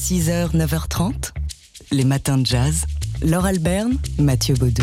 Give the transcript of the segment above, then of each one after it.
6h, 9h30, les matins de jazz. Laure Alberne, Mathieu Baudou.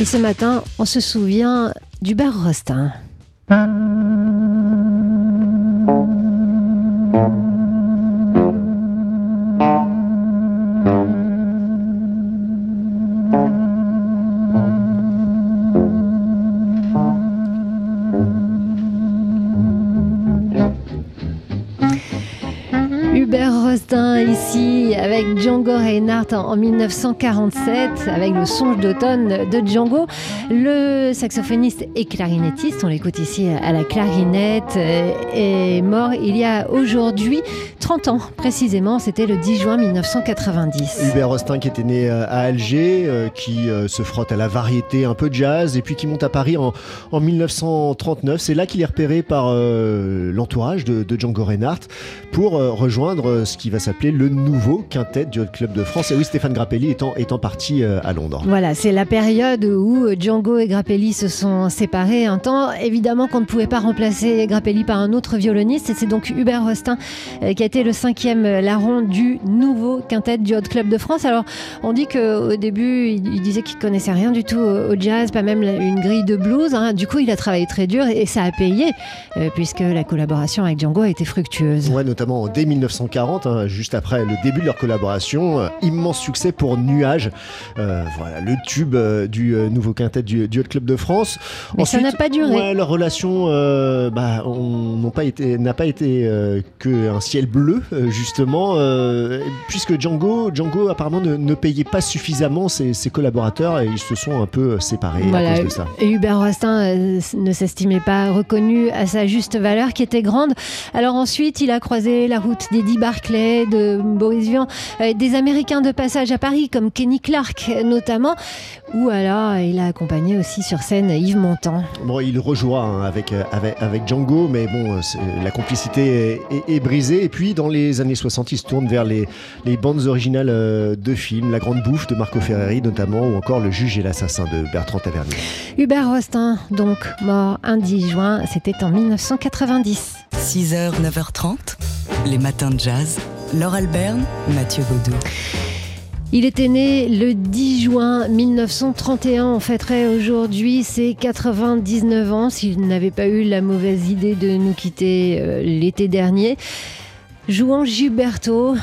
Et ce matin, on se souvient d'Hubert Rostin. Hubert Ici avec Django Reinhardt en 1947 avec le songe d'automne de Django. Le saxophoniste et clarinettiste, on l'écoute ici à la clarinette, euh, est mort il y a aujourd'hui 30 ans précisément, c'était le 10 juin 1990. Hubert Rostin qui était né euh, à Alger, euh, qui se frotte à la variété un peu jazz et puis qui monte à Paris en, en 1939. C'est là qu'il est repéré par l'entourage de, Django Reinhardt pour rejoindre ce qui va s'appeler le nouveau quintet du Hot Club de France. Et oui, Stéphane Grappelli étant, étant parti à Londres. Voilà, c'est la période où Django et Grappelli se sont séparés un temps. Évidemment qu'on ne pouvait pas remplacer Grappelli par un autre violoniste et c'est donc Hubert Rostin qui a été le cinquième larron du nouveau quintet du Hot Club de France. Alors, on dit qu'au début, il disait qu'il connaissait rien du tout au jazz, pas même une grille de blues. Hein. Du coup, il a travaillé très dur et ça a payé puisque la collaboration avec Django a été fructueuse. Ouais, notamment dès 1940, hein, juste après le début de leur collaboration, immense succès pour Nuage, euh, voilà le tube euh, du euh, nouveau quintet du, du, Hot Club de France. Mais Ensuite, ça n'a pas duré. Ouais, leur relation euh, bah, n'a pas été, n'a pas été que un ciel bleu justement, puisque Django, Django apparemment ne, ne payait pas suffisamment ses, ses, collaborateurs et ils se sont un peu séparés voilà. à cause de ça. Et Hubert Rostin ne s'estimait pas reconnu à sa juste valeur, qui était grande. Alors ensuite, il a croisé la route d'Eddie Barclay, de Boris Vian, des Américains de passage à Paris comme Kenny Clark notamment, ou alors il a accompagné aussi sur scène Yves Montand. Bon, il rejouera hein, avec, avec, avec Django, mais bon, la complicité est, est, est, brisée. Et puis dans les années 60, il se tourne vers les, les bandes originales de films, La Grande Bouffe de Marco Ferreri notamment, ou encore Le Juge et l'Assassin de Bertrand Tavernier. Hubert Rostin, donc mort un 10 juin, c'était en 1990. 6h, 9h30, les matins de jazz. Laure Alberne, Mathieu Baudou. Il était né le 10 juin 1931. On fêterait aujourd'hui ses 99 ans s'il n'avait pas eu la mauvaise idée de nous quitter euh, l'été dernier. Jouant Gilberto,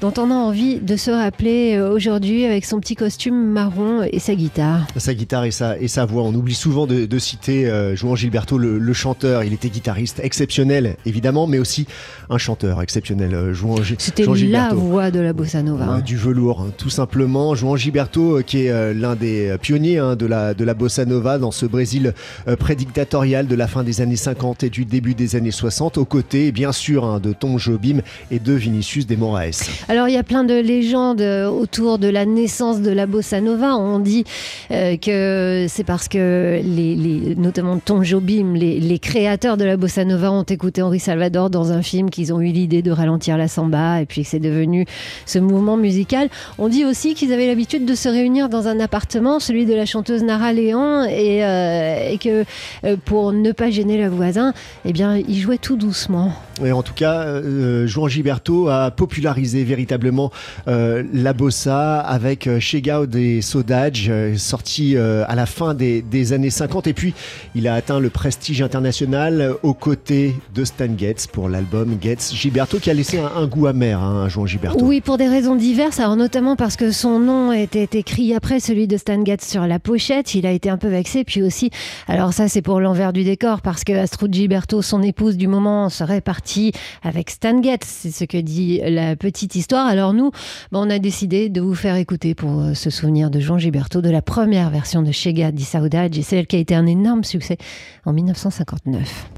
dont on a envie de se rappeler aujourd'hui avec son petit costume marron et sa guitare. Sa guitare et sa, et sa voix. On oublie souvent de, de citer euh, Jouan Gilberto, le, le, chanteur. Il était guitariste exceptionnel, évidemment, mais aussi un chanteur exceptionnel. Euh, Jouan, C'était la voix de la bossa nova. Ouais, du velours, hein, tout simplement. Jouan Gilberto, euh, qui est euh, l'un des pionniers hein, de, la, de la bossa nova dans ce Brésil euh, prédictatorial de la fin des années 50 et du début des années 60, aux côtés, bien sûr, hein, de Tom Jobim et de Vinicius de Moraes. Alors il y a plein de légendes autour de la naissance de la bossa nova. On dit euh, que c'est parce que les, notamment Tom Jobim, les, créateurs de la bossa nova ont écouté Henri Salvador dans un film qu'ils ont eu l'idée de ralentir la samba et puis que c'est devenu ce mouvement musical. On dit aussi qu'ils avaient l'habitude de se réunir dans un appartement, celui de la chanteuse Nara Léon, et, euh, que euh, pour ne pas gêner le voisin, eh bien ils jouaient tout doucement. Et en tout cas, euh, Juan Gilberto a popularisé véritablement euh, la bossa avec euh, Chega des Sodage, euh, sorti à la fin des, des, années 50. Et puis, il a atteint le prestige international aux côtés de Stan Getz pour l'album Getz Gilberto, qui a laissé un, goût amer hein, à Juan Gilberto. Oui, pour des raisons diverses. Alors, notamment parce que son nom était écrit après celui de Stan Getz sur la pochette. Il a été un peu vexé. Puis aussi, alors ça, c'est pour l'envers du décor, parce que Astrud Gilberto, son épouse du moment, serait partie avec Stan Getz. C'est ce que dit la petite histoire. Alors nous, ben on a décidé de vous faire écouter pour se souvenir de Jean Gilberto de la première version de Chega di Saudade et celle qui a été un énorme succès en 1959.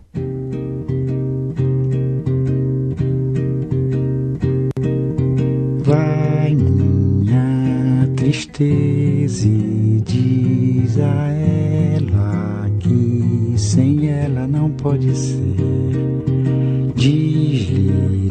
Vai minha tristeza e diz a ela que sem ela não pode ser. Diz-lhe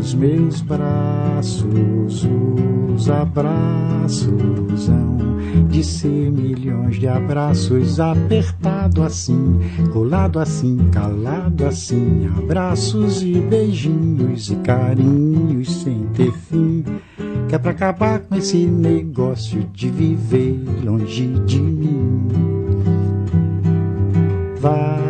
dos meus braços, os abraços hão de ser milhões de abraços, apertado assim, colado assim, calado assim, abraços e beijinhos e carinhos sem ter fim. Que é pra acabar com esse negócio de viver longe de mim. Vai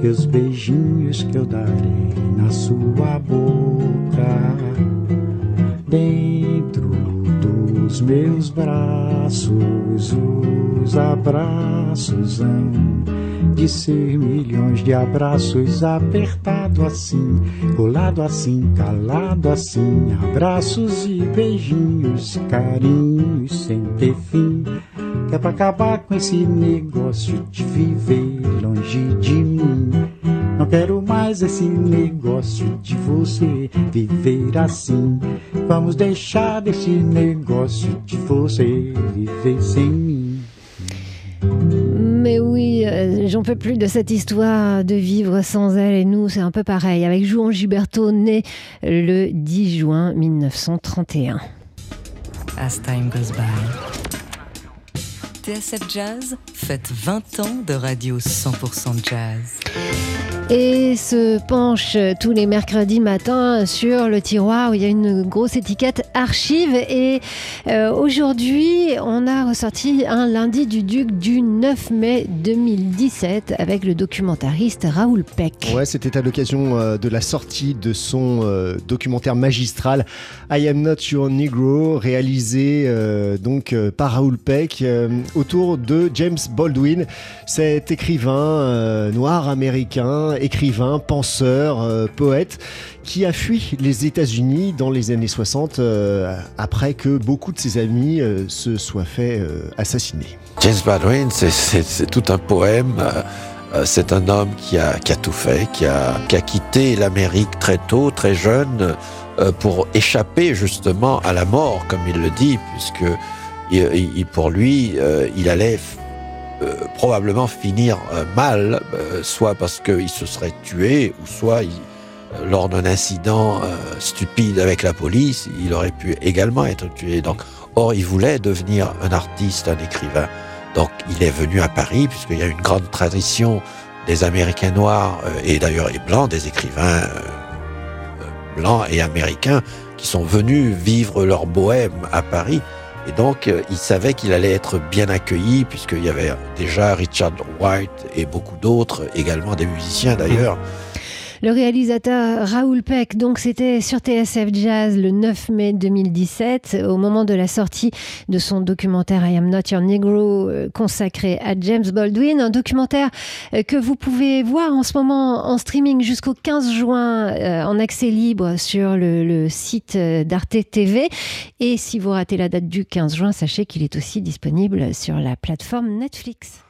que os beijinhos que eu darei na sua boca. Dentro dos meus braços, os abraços hão de ser milhões de abraços apertado assim, colado assim, calado assim, abraços e beijinhos, carinhos sem ter fim. Que é pra acabar com esse negócio de viver quero mais esse negócio de você viver assim. Vamos deixar desse negócio de você viver sem mim. Mais oui, euh, j'en peux plus de cette histoire de vivre sans elle et nous, c'est un peu pareil. Avec Jouan Gilberto, né le 10 juin 1931. As Time Goes By. TSF Jazz fête 20 ans de radio 100% jazz. Et se penche tous les mercredis matins sur le tiroir où il y a une grosse étiquette archive. Et euh, aujourd'hui, on a ressorti un lundi du Duc du 9 mai 2017 avec le documentariste Raoul Peck. Ouais, c'était à l'occasion euh, de la sortie de son euh, documentaire magistral I Am Not Your Negro, réalisé donc par Raoul Peck autour de James Baldwin, cet écrivain noir américain, écrivain, penseur, euh, poète, qui a fui les États-Unis dans les années 60 euh, après que beaucoup de ses amis euh, se soient fait assassiner. James Baldwin, c'est- tout un poème. C'est un homme qui a, tout fait, qui a, qui a quitté l'Amérique très tôt, très jeune, pour échapper justement à la mort, comme il le dit, puisque pour lui, il allait probablement finir euh, mal, euh, soit parce qu'il se serait tué, ou soit il- euh, lors d'un incident euh, stupide avec la police, il aurait pu également être tué. Donc, or, il voulait devenir un artiste, un écrivain. Donc, il est venu à Paris, puisqu'il y a une grande tradition des Américains noirs, euh, et d'ailleurs et blancs, des écrivains euh, euh, blancs et américains, qui sont venus vivre leur bohème à Paris. Et donc, euh, il savait qu'il allait être bien accueilli, puisqu'il y avait déjà Richard White et beaucoup d'autres, également des musiciens d'ailleurs. Le réalisateur Raoul Peck, donc c'était sur TSF Jazz le 9 mai 2017, au moment de la sortie de son documentaire I Am Not Your Negro euh, consacré à James Baldwin, un documentaire euh, que vous pouvez voir en ce moment en streaming jusqu'au 15 juin euh, en accès libre sur le, le site d'Arte TV. Et si vous ratez la date du 15 juin, sachez qu'il est aussi disponible sur la plateforme Netflix.